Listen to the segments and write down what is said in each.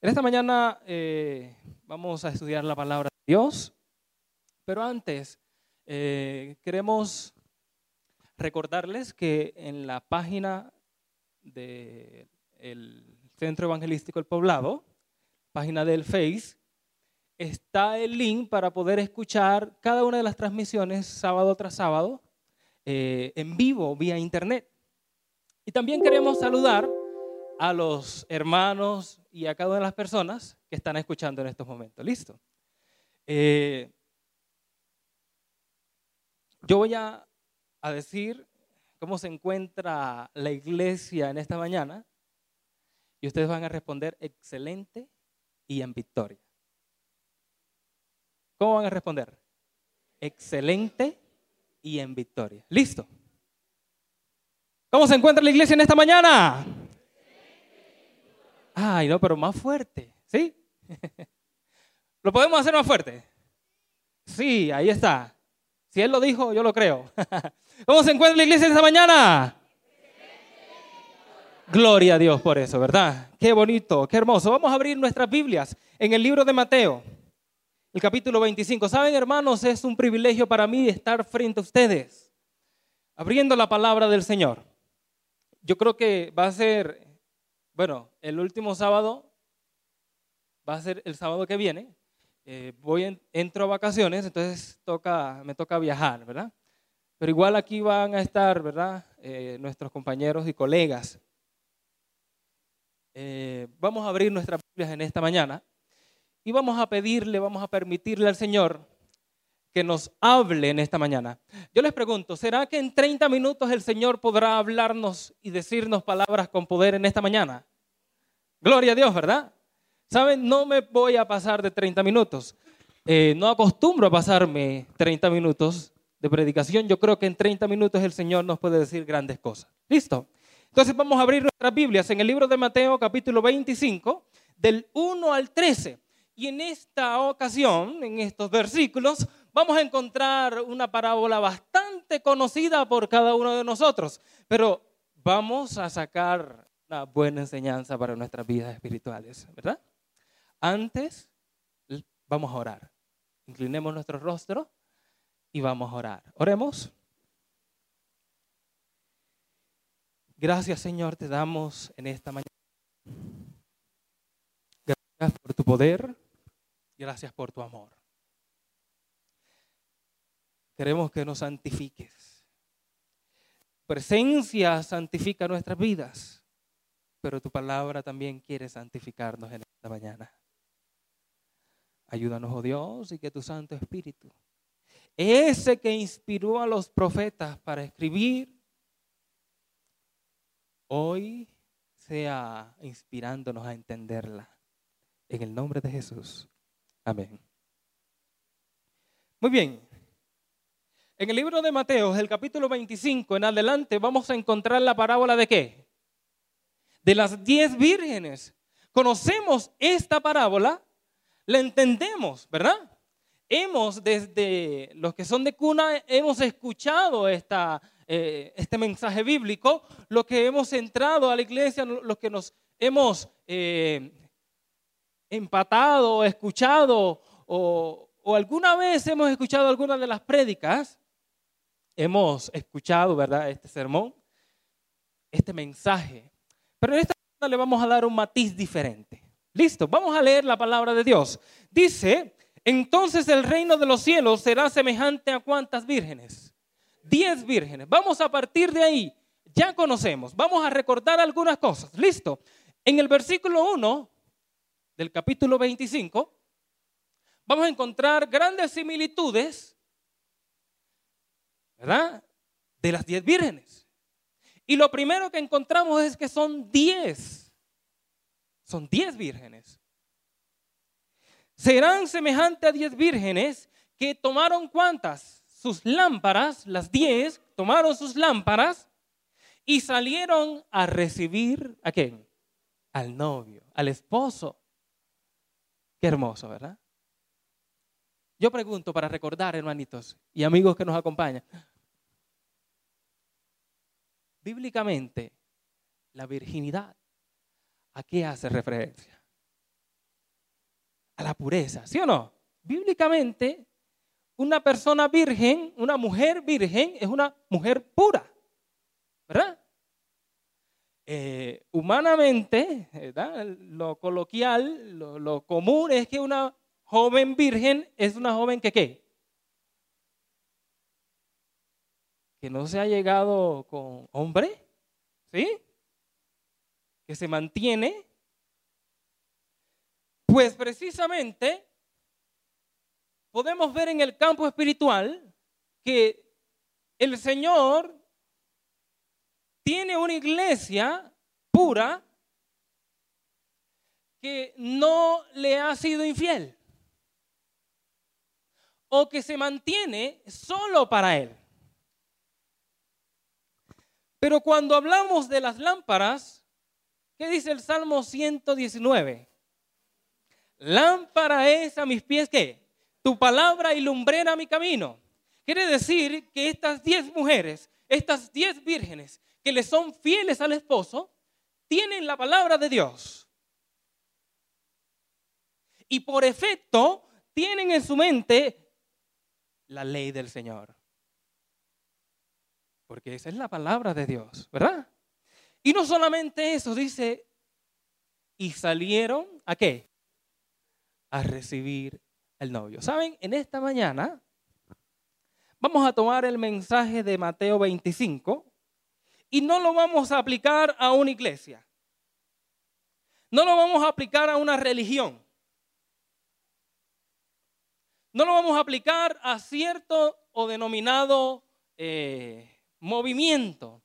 En esta mañana eh, vamos a estudiar la palabra de Dios, pero antes eh, queremos recordarles que en la página del Centro Evangelístico El Poblado, página del Face, está el link para poder escuchar cada una de las transmisiones sábado tras sábado eh, en vivo vía internet. Y también queremos saludar a los hermanos y a cada una de las personas que están escuchando en estos momentos. ¿Listo? Eh, yo voy a, a decir cómo se encuentra la iglesia en esta mañana y ustedes van a responder excelente y en victoria. ¿Cómo van a responder? Excelente y en victoria. ¿Listo? ¿Cómo se encuentra la iglesia en esta mañana? Ay, no, pero más fuerte, ¿sí? ¿Lo podemos hacer más fuerte? Sí, ahí está. Si Él lo dijo, yo lo creo. ¿Cómo se encuentra la iglesia esta mañana? Gloria a Dios por eso, ¿verdad? Qué bonito, qué hermoso. Vamos a abrir nuestras Biblias en el libro de Mateo, el capítulo 25. Saben, hermanos, es un privilegio para mí estar frente a ustedes, abriendo la palabra del Señor. Yo creo que va a ser bueno, el último sábado va a ser el sábado que viene. Eh, voy entro a vacaciones, entonces me toca viajar, ¿verdad? Pero igual aquí van a estar, ¿verdad? Eh, nuestros compañeros y colegas. Eh, vamos a abrir nuestras Biblias en esta mañana y vamos a pedirle, vamos a permitirle al Señor que nos hable en esta mañana. Yo les pregunto, ¿será que en 30 minutos el Señor podrá hablarnos y decirnos palabras con poder en esta mañana? Gloria a Dios, ¿verdad? Saben, no me voy a pasar de 30 minutos. Eh, no acostumbro a pasarme 30 minutos de predicación. Yo creo que en 30 minutos el Señor nos puede decir grandes cosas. ¿Listo? Entonces vamos a abrir nuestras Biblias en el libro de Mateo capítulo 25, del 1 al 13. Y en esta ocasión, en estos versículos, vamos a encontrar una parábola bastante conocida por cada uno de nosotros, pero vamos a sacar una buena enseñanza para nuestras vidas espirituales, ¿verdad? Antes, vamos a orar. Inclinemos nuestro rostro y vamos a orar. Oremos. Gracias Señor, te damos en esta mañana. Gracias por tu poder, gracias por tu amor. Queremos que nos santifiques. Presencia santifica nuestras vidas pero tu palabra también quiere santificarnos en esta mañana. Ayúdanos, oh Dios, y que tu Santo Espíritu, ese que inspiró a los profetas para escribir, hoy sea inspirándonos a entenderla. En el nombre de Jesús. Amén. Muy bien. En el libro de Mateo, el capítulo 25 en adelante, vamos a encontrar la parábola de qué? de las diez vírgenes. Conocemos esta parábola, la entendemos, ¿verdad? Hemos, desde los que son de cuna, hemos escuchado esta, eh, este mensaje bíblico, los que hemos entrado a la iglesia, los que nos hemos eh, empatado, escuchado, o, o alguna vez hemos escuchado alguna de las prédicas, hemos escuchado, ¿verdad?, este sermón, este mensaje. Pero en esta le vamos a dar un matiz diferente. Listo, vamos a leer la palabra de Dios. Dice, entonces el reino de los cielos será semejante a cuántas vírgenes? Diez vírgenes. Vamos a partir de ahí. Ya conocemos. Vamos a recordar algunas cosas. Listo. En el versículo 1 del capítulo 25, vamos a encontrar grandes similitudes, ¿verdad? De las diez vírgenes. Y lo primero que encontramos es que son diez. Son diez vírgenes. Serán semejantes a diez vírgenes que tomaron cuántas? Sus lámparas, las diez, tomaron sus lámparas y salieron a recibir a quién? Al novio, al esposo. Qué hermoso, ¿verdad? Yo pregunto para recordar, hermanitos y amigos que nos acompañan, bíblicamente la virginidad, ¿a qué hace referencia? a la pureza, ¿sí o no? Bíblicamente, una persona virgen, una mujer virgen, es una mujer pura, ¿verdad? Eh, humanamente, lo coloquial, lo, lo común es que una joven virgen es una joven que qué? Que no se ha llegado con hombre, ¿sí? Que se mantiene. Pues precisamente podemos ver en el campo espiritual que el Señor tiene una iglesia pura que no le ha sido infiel o que se mantiene solo para Él. Pero cuando hablamos de las lámparas, ¿qué dice el Salmo 119? Lámpara es a mis pies, ¿qué? Tu palabra y lumbrera mi camino. Quiere decir que estas diez mujeres, estas diez vírgenes que le son fieles al esposo, tienen la palabra de Dios. Y por efecto tienen en su mente la ley del Señor. Porque esa es la palabra de Dios, ¿verdad? Y no solamente eso, dice, y salieron a qué? A recibir el novio. ¿Saben? En esta mañana vamos a tomar el mensaje de Mateo 25 y no lo vamos a aplicar a una iglesia. No lo vamos a aplicar a una religión. No lo vamos a aplicar a cierto o denominado eh, movimiento.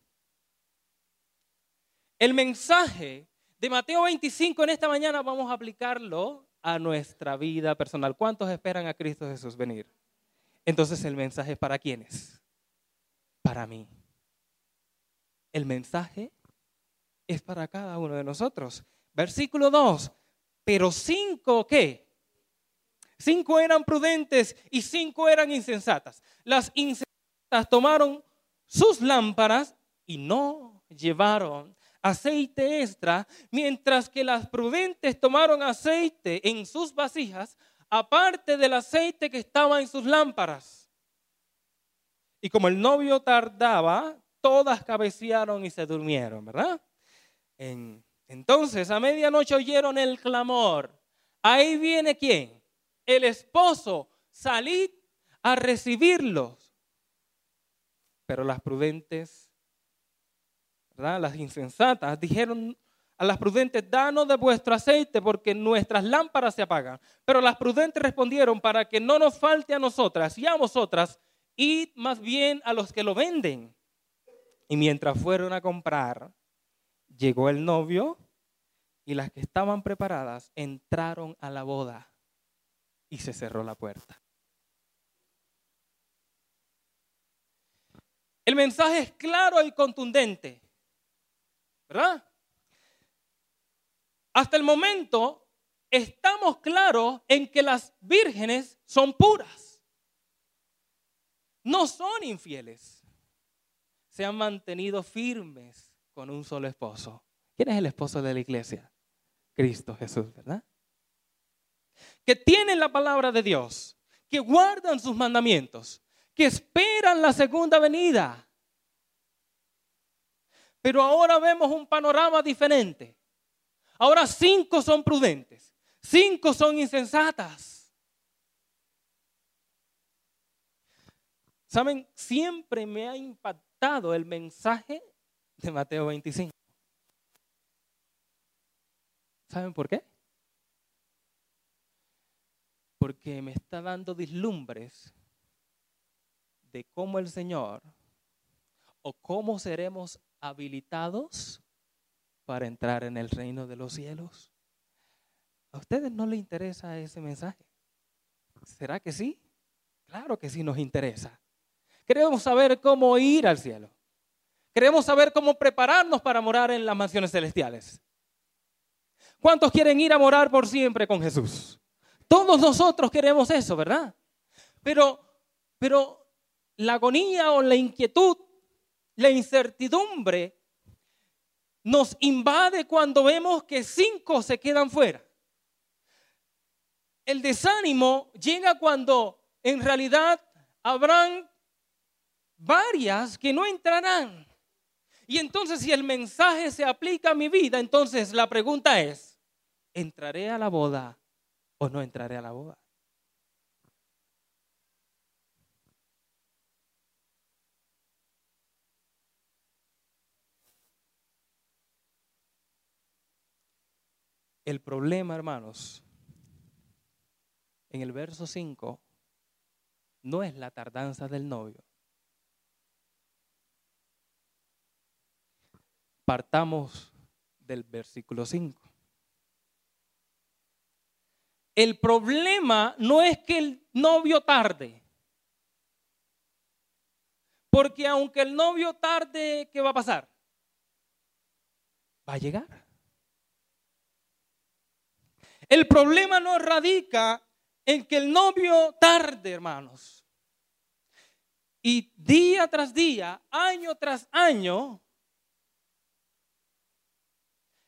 El mensaje de Mateo 25 en esta mañana vamos a aplicarlo a nuestra vida personal. ¿Cuántos esperan a Cristo Jesús venir? Entonces el mensaje es para quiénes? Para mí. El mensaje es para cada uno de nosotros. Versículo 2. Pero cinco, ¿qué? Cinco eran prudentes y cinco eran insensatas. Las insensatas tomaron sus lámparas y no llevaron aceite extra, mientras que las prudentes tomaron aceite en sus vasijas, aparte del aceite que estaba en sus lámparas. Y como el novio tardaba, todas cabecearon y se durmieron, ¿verdad? entonces a medianoche oyeron el clamor. Ahí viene quién? El esposo. Salid a recibirlos. Pero las prudentes las insensatas dijeron a las prudentes, danos de vuestro aceite porque nuestras lámparas se apagan. Pero las prudentes respondieron, para que no nos falte a nosotras y a vosotras, id más bien a los que lo venden. Y mientras fueron a comprar, llegó el novio y las que estaban preparadas entraron a la boda y se cerró la puerta. El mensaje es claro y contundente. ¿verdad? Hasta el momento estamos claros en que las vírgenes son puras. No son infieles. Se han mantenido firmes con un solo esposo. ¿Quién es el esposo de la iglesia? Cristo Jesús, ¿verdad? Que tienen la palabra de Dios, que guardan sus mandamientos, que esperan la segunda venida pero ahora vemos un panorama diferente. Ahora cinco son prudentes, cinco son insensatas. Saben, siempre me ha impactado el mensaje de Mateo 25. ¿Saben por qué? Porque me está dando dislumbres de cómo el Señor o cómo seremos habilitados para entrar en el reino de los cielos. ¿A ustedes no les interesa ese mensaje? ¿Será que sí? Claro que sí nos interesa. Queremos saber cómo ir al cielo. Queremos saber cómo prepararnos para morar en las mansiones celestiales. ¿Cuántos quieren ir a morar por siempre con Jesús? Todos nosotros queremos eso, ¿verdad? Pero, pero la agonía o la inquietud la incertidumbre nos invade cuando vemos que cinco se quedan fuera. el desánimo llega cuando en realidad habrán varias que no entrarán. Y entonces si el mensaje se aplica a mi vida, entonces la pregunta es, ¿entraré a la boda o no entraré a la boda? El problema, hermanos, en el verso 5, no es la tardanza del novio. Partamos del versículo 5. El problema no es que el novio tarde. Porque aunque el novio tarde, ¿qué va a pasar? Va a llegar. El problema no radica en que el novio tarde, hermanos. Y día tras día, año tras año,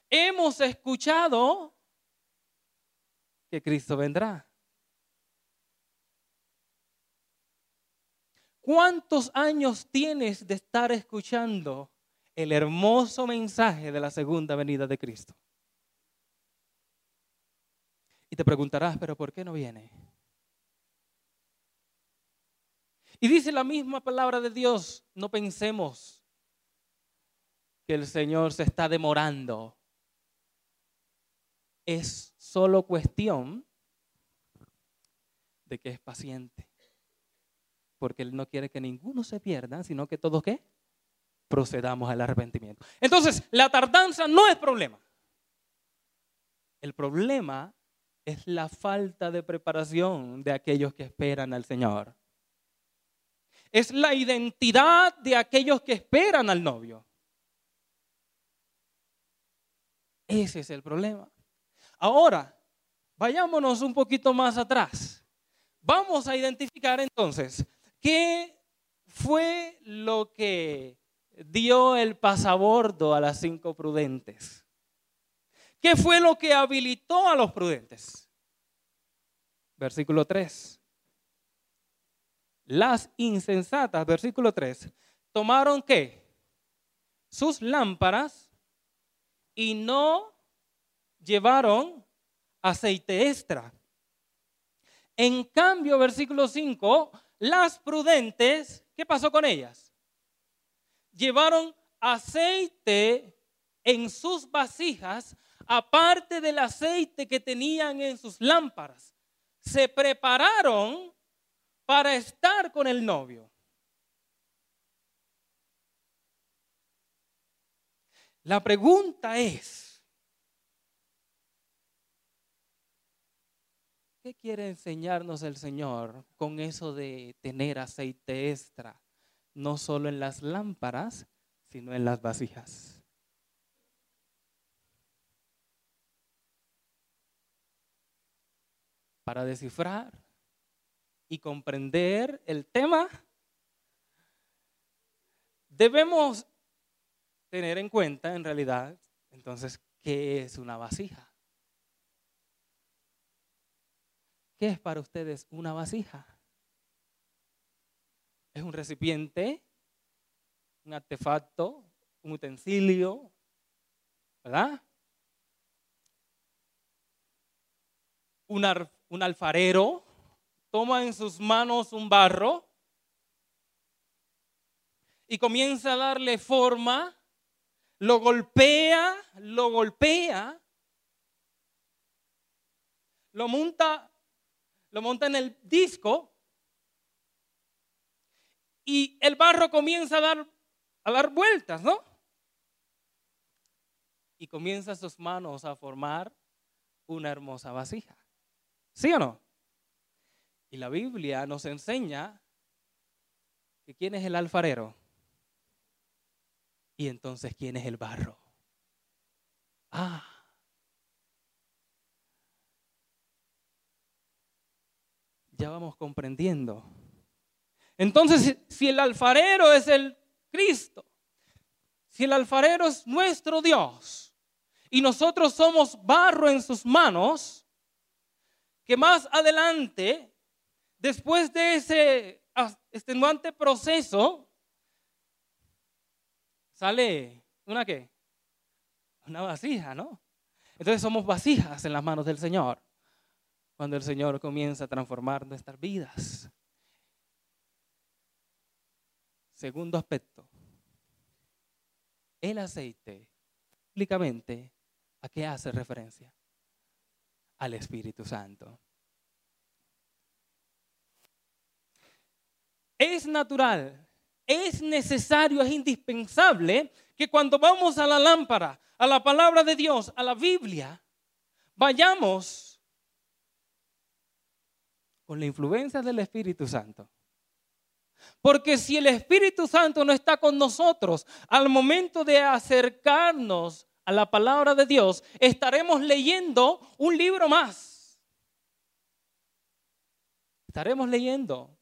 hemos escuchado que Cristo vendrá. ¿Cuántos años tienes de estar escuchando el hermoso mensaje de la segunda venida de Cristo? Y te preguntarás, pero ¿por qué no viene? Y dice la misma palabra de Dios, no pensemos que el Señor se está demorando. Es solo cuestión de que es paciente. Porque Él no quiere que ninguno se pierda, sino que todos qué? Procedamos al arrepentimiento. Entonces, la tardanza no es problema. El problema es la falta de preparación de aquellos que esperan al Señor. Es la identidad de aquellos que esperan al novio. Ese es el problema. Ahora, vayámonos un poquito más atrás. Vamos a identificar entonces qué fue lo que dio el pasabordo a las cinco prudentes. ¿Qué fue lo que habilitó a los prudentes? Versículo 3. Las insensatas, versículo 3, tomaron qué? Sus lámparas y no llevaron aceite extra. En cambio, versículo 5, las prudentes, ¿qué pasó con ellas? Llevaron aceite en sus vasijas aparte del aceite que tenían en sus lámparas, se prepararon para estar con el novio. La pregunta es, ¿qué quiere enseñarnos el Señor con eso de tener aceite extra, no solo en las lámparas, sino en las vasijas? para descifrar y comprender el tema, debemos tener en cuenta en realidad entonces qué es una vasija. ¿Qué es para ustedes una vasija? Es un recipiente, un artefacto, un utensilio, ¿verdad? Un, alfarero toma en sus manos un barro y comienza a darle forma, lo golpea, lo golpea, lo monta, lo monta en el disco y el barro comienza a dar, a dar vueltas, ¿no? Y comienza sus manos a formar una hermosa vasija. ¿Sí o no? Y la Biblia nos enseña que quién es el alfarero y entonces quién es el barro. Ah. Ya vamos comprendiendo. Entonces, si el alfarero es el Cristo, si el alfarero es nuestro Dios y nosotros somos barro en sus manos, que más adelante, después de ese extenuante proceso, sale una qué? Una vasija, ¿no? Entonces somos vasijas en las manos del Señor cuando el Señor comienza a transformar nuestras vidas. Segundo aspecto, el aceite, públicamente, ¿a qué hace referencia? Al Espíritu Santo. Es natural, es necesario, es indispensable que cuando vamos a la lámpara, a la palabra de Dios, a la Biblia, vayamos con la influencia del Espíritu Santo. Porque si el Espíritu Santo no está con nosotros al momento de acercarnos a la palabra de Dios, estaremos leyendo un libro más. Estaremos leyendo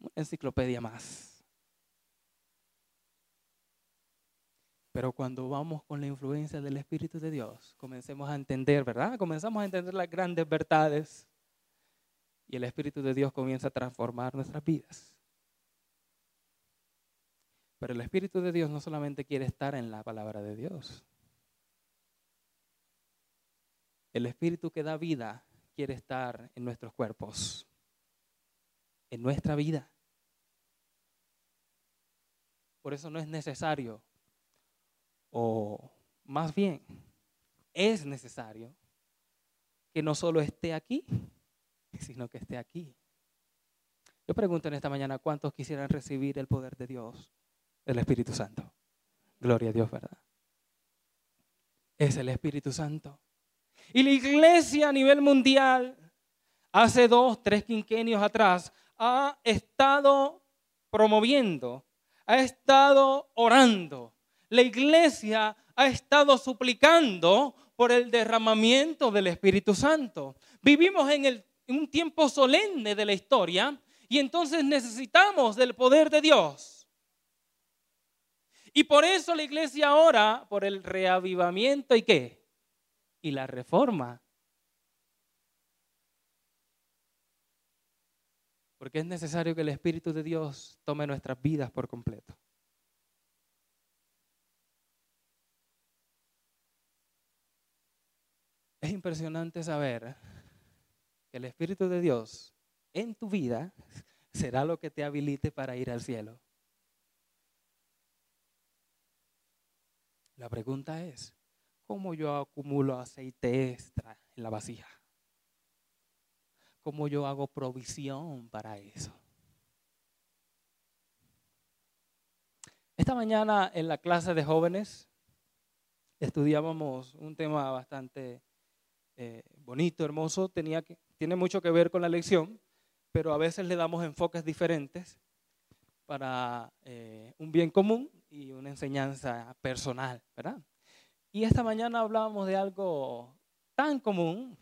una enciclopedia más. Pero cuando vamos con la influencia del Espíritu de Dios, comencemos a entender, ¿verdad? Comenzamos a entender las grandes verdades y el Espíritu de Dios comienza a transformar nuestras vidas. Pero el Espíritu de Dios no solamente quiere estar en la palabra de Dios. El Espíritu que da vida quiere estar en nuestros cuerpos, en nuestra vida. Por eso no es necesario, o más bien, es necesario que no solo esté aquí, sino que esté aquí. Yo pregunto en esta mañana, ¿cuántos quisieran recibir el poder de Dios, del Espíritu Santo? Gloria a Dios, ¿verdad? Es el Espíritu Santo. Y la iglesia a nivel mundial, hace dos, tres quinquenios atrás, ha estado promoviendo, ha estado orando. La iglesia ha estado suplicando por el derramamiento del Espíritu Santo. Vivimos en el un tiempo solemne de la historia y entonces necesitamos del poder de Dios. Y por eso la iglesia ora por el reavivamiento y qué? Y la reforma. Porque es necesario que el Espíritu de Dios tome nuestras vidas por completo. Es impresionante saber el Espíritu de Dios en tu vida será lo que te habilite para ir al cielo. La pregunta es, ¿cómo yo acumulo aceite extra en la vasija? ¿Cómo yo hago provisión para eso? Esta mañana en la clase de jóvenes estudiábamos un tema bastante eh, bonito, hermoso, tenía que, tiene mucho que ver con la lección, pero a veces le damos enfoques diferentes para eh, un bien común y una enseñanza personal, ¿verdad? Y esta mañana hablábamos de algo tan común,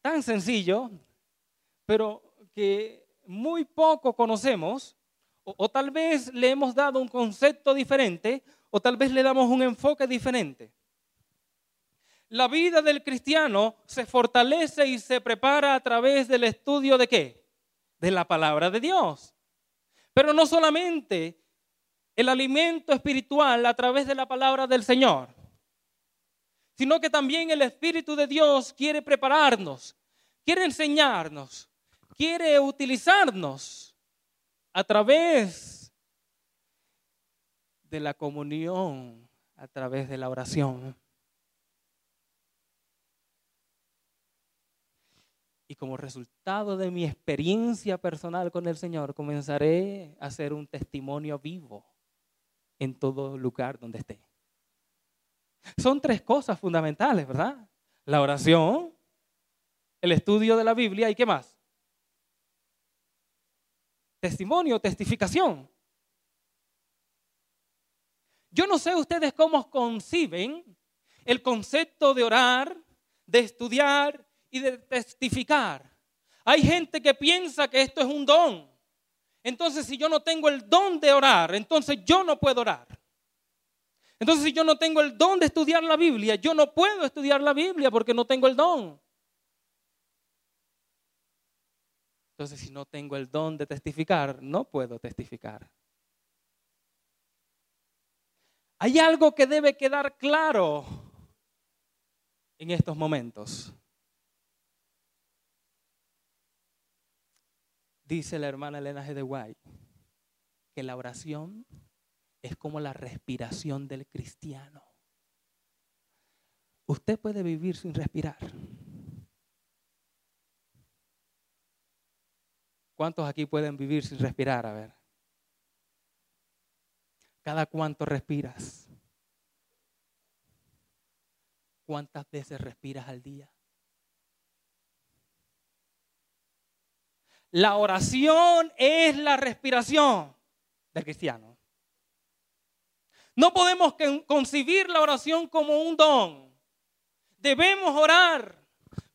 tan sencillo, pero que muy poco conocemos, o, o tal vez le hemos dado un concepto diferente, o tal vez le damos un enfoque diferente. La vida del cristiano se fortalece y se prepara a través del estudio de qué? De la palabra de Dios. Pero no solamente el alimento espiritual a través de la palabra del Señor, sino que también el Espíritu de Dios quiere prepararnos, quiere enseñarnos, quiere utilizarnos a través de la comunión, a través de la oración. Como resultado de mi experiencia personal con el Señor, comenzaré a hacer un testimonio vivo en todo lugar donde esté. Son tres cosas fundamentales, ¿verdad? La oración, el estudio de la Biblia y qué más. Testimonio, testificación. Yo no sé ustedes cómo conciben el concepto de orar, de estudiar y de testificar. Hay gente que piensa que esto es un don. Entonces, si yo no tengo el don de orar, entonces yo no puedo orar. Entonces, si yo no tengo el don de estudiar la Biblia, yo no puedo estudiar la Biblia porque no tengo el don. Entonces, si no tengo el don de testificar, no puedo testificar. Hay algo que debe quedar claro en estos momentos. Dice la hermana Elena G. de White que la oración es como la respiración del cristiano. Usted puede vivir sin respirar. ¿Cuántos aquí pueden vivir sin respirar? A ver. ¿Cada cuánto respiras? ¿Cuántas veces respiras al día? La oración es la respiración del cristiano. No podemos concebir la oración como un don. Debemos orar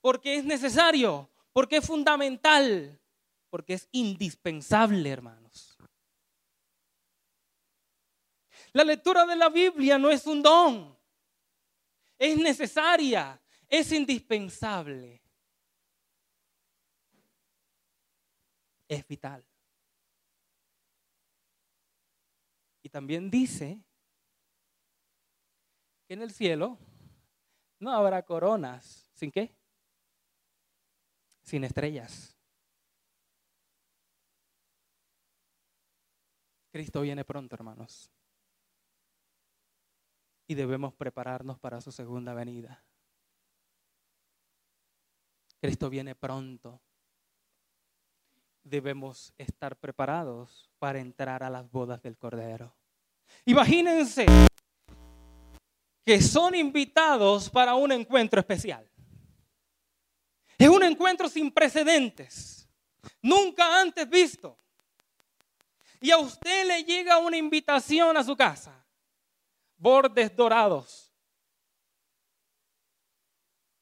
porque es necesario, porque es fundamental, porque es indispensable, hermanos. La lectura de la Biblia no es un don, es necesaria, es indispensable. Es vital. Y también dice que en el cielo no habrá coronas. ¿Sin qué? Sin estrellas. Cristo viene pronto, hermanos. Y debemos prepararnos para su segunda venida. Cristo viene pronto debemos estar preparados para entrar a las bodas del Cordero. Imagínense que son invitados para un encuentro especial. Es un encuentro sin precedentes, nunca antes visto. Y a usted le llega una invitación a su casa, bordes dorados,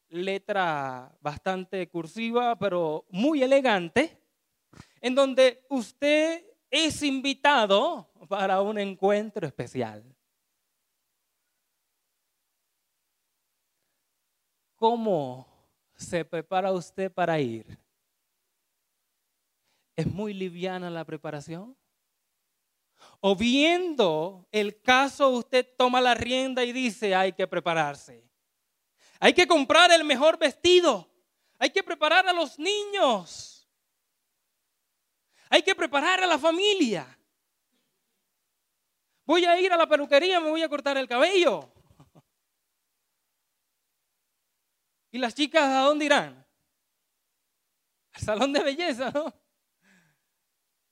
letra bastante cursiva, pero muy elegante en donde usted es invitado para un encuentro especial. ¿Cómo se prepara usted para ir? ¿Es muy liviana la preparación? O viendo el caso, usted toma la rienda y dice, hay que prepararse. Hay que comprar el mejor vestido. Hay que preparar a los niños. Hay que preparar a la familia. Voy a ir a la peluquería, me voy a cortar el cabello. ¿Y las chicas a dónde irán? Al salón de belleza, ¿no?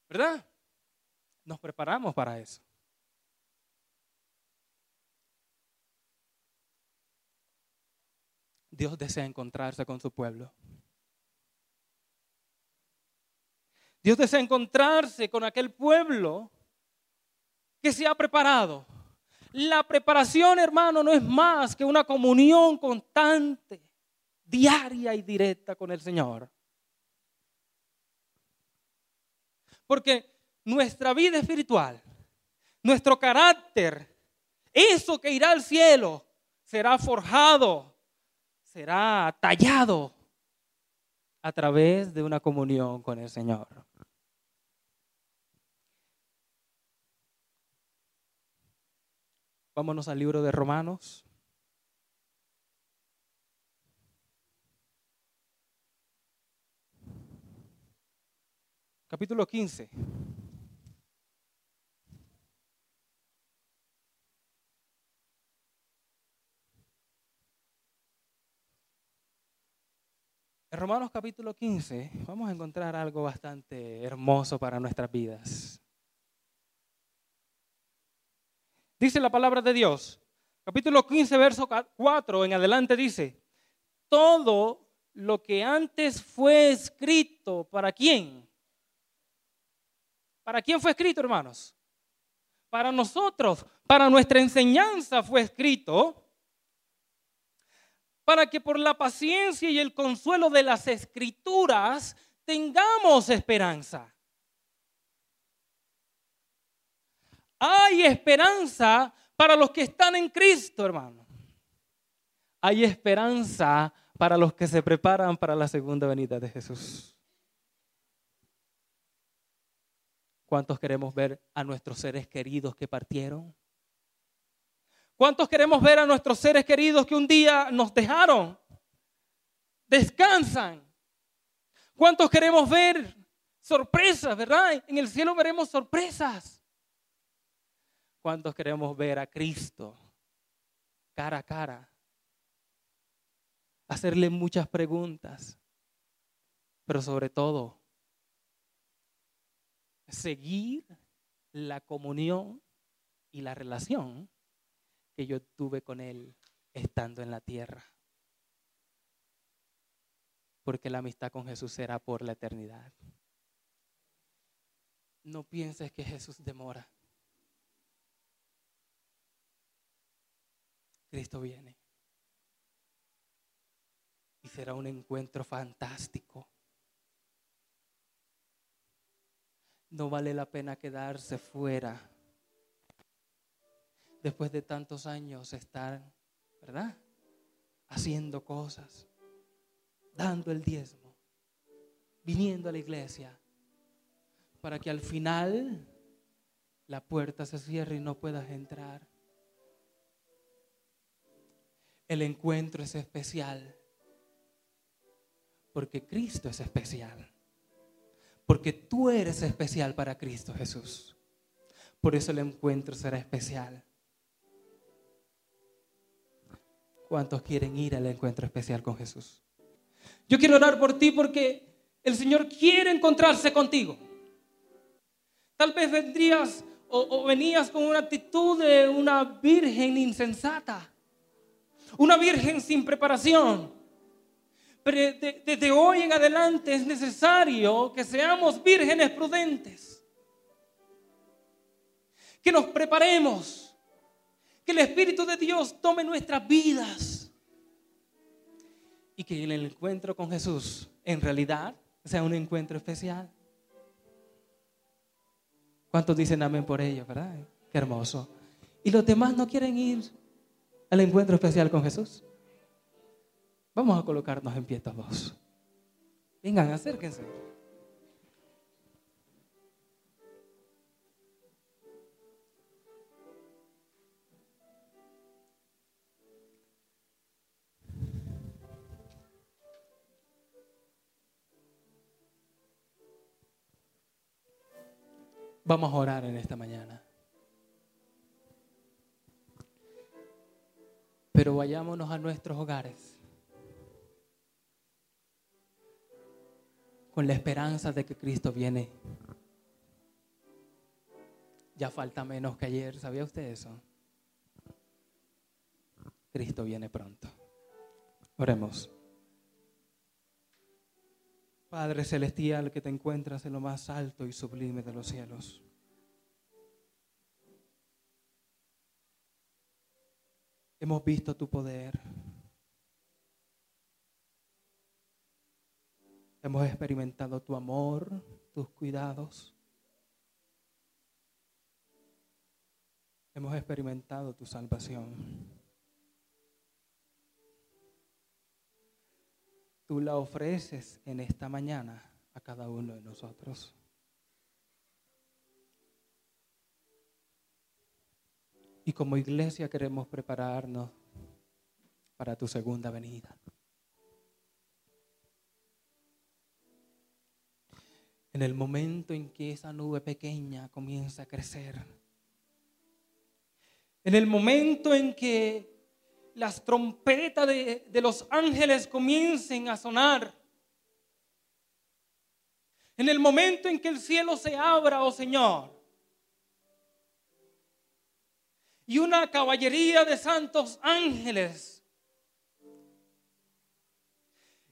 ¿Verdad? Nos preparamos para eso. Dios desea encontrarse con su pueblo. Dios desea encontrarse con aquel pueblo que se ha preparado. La preparación, hermano, no es más que una comunión constante, diaria y directa con el Señor. Porque nuestra vida espiritual, nuestro carácter, eso que irá al cielo, será forjado, será tallado a través de una comunión con el Señor. Vámonos al libro de Romanos. Capítulo 15. En Romanos capítulo 15 vamos a encontrar algo bastante hermoso para nuestras vidas. Dice la palabra de Dios, capítulo 15, verso 4 en adelante dice, todo lo que antes fue escrito, ¿para quién? ¿Para quién fue escrito, hermanos? Para nosotros, para nuestra enseñanza fue escrito, para que por la paciencia y el consuelo de las escrituras tengamos esperanza. Hay esperanza para los que están en Cristo, hermano. Hay esperanza para los que se preparan para la segunda venida de Jesús. ¿Cuántos queremos ver a nuestros seres queridos que partieron? ¿Cuántos queremos ver a nuestros seres queridos que un día nos dejaron? Descansan. ¿Cuántos queremos ver sorpresas, verdad? En el cielo veremos sorpresas. ¿Cuántos queremos ver a Cristo cara a cara? Hacerle muchas preguntas, pero sobre todo, seguir la comunión y la relación que yo tuve con Él estando en la tierra. Porque la amistad con Jesús será por la eternidad. No pienses que Jesús demora. Cristo viene. Y será un encuentro fantástico. No vale la pena quedarse fuera después de tantos años estar, ¿verdad? Haciendo cosas, dando el diezmo, viniendo a la iglesia, para que al final la puerta se cierre y no puedas entrar. El encuentro es especial porque Cristo es especial. Porque tú eres especial para Cristo Jesús. Por eso el encuentro será especial. ¿Cuántos quieren ir al encuentro especial con Jesús? Yo quiero orar por ti porque el Señor quiere encontrarse contigo. Tal vez vendrías o, venías con una actitud de una virgen insensata, una virgen sin preparación. Pero desde hoy en adelante es necesario que seamos vírgenes prudentes, que nos preparemos que el Espíritu de Dios tome nuestras vidas y que el encuentro con Jesús en realidad sea un encuentro especial. ¿Cuántos dicen amén por ello, verdad? Qué hermoso. ¿Y los demás no quieren ir al encuentro especial con Jesús? Vamos a colocarnos en pie todos. Vengan, acérquense. Vamos a orar en esta mañana. Pero vayámonos a nuestros hogares con la esperanza de que Cristo viene. Ya falta menos que ayer, ¿sabía usted eso? Cristo viene pronto. Oremos. Padre Celestial que te encuentras en lo más alto y sublime de los cielos. Hemos visto tu poder. Hemos experimentado tu amor, tus cuidados. Hemos experimentado tu salvación. tú la ofreces en esta mañana a cada uno de nosotros. Y como iglesia queremos prepararnos para tu segunda venida. En el momento en que esa nube pequeña comienza a crecer. En el momento en que las trompetas de, de los ángeles comiencen a sonar. En el momento en que el cielo se abra, oh Señor, y una caballería de santos ángeles,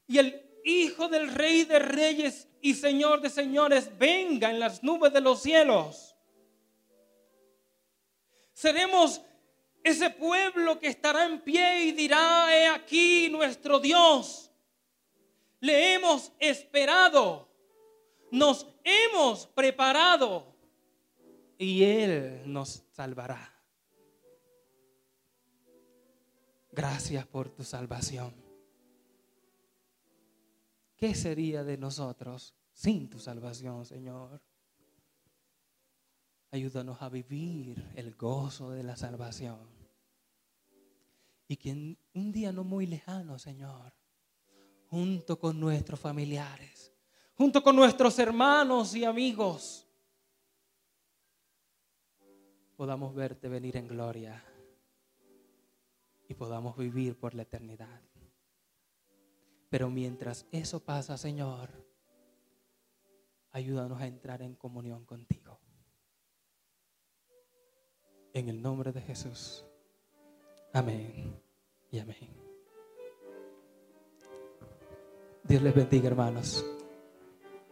y el Hijo del Rey de Reyes y Señor de Señores venga en las nubes de los cielos, seremos ese pueblo que estará en pie y dirá, he aquí nuestro Dios. Le hemos esperado, nos hemos preparado y Él nos salvará. Gracias por tu salvación. ¿Qué sería de nosotros sin tu salvación, Señor? Ayúdanos a vivir el gozo de la salvación. Y que en un día no muy lejano, Señor, junto con nuestros familiares, junto con nuestros hermanos y amigos, podamos verte venir en gloria y podamos vivir por la eternidad. Pero mientras eso pasa, Señor, ayúdanos a entrar en comunión contigo. En el nombre de Jesús. Amén y amén. Dios les bendiga, hermanos.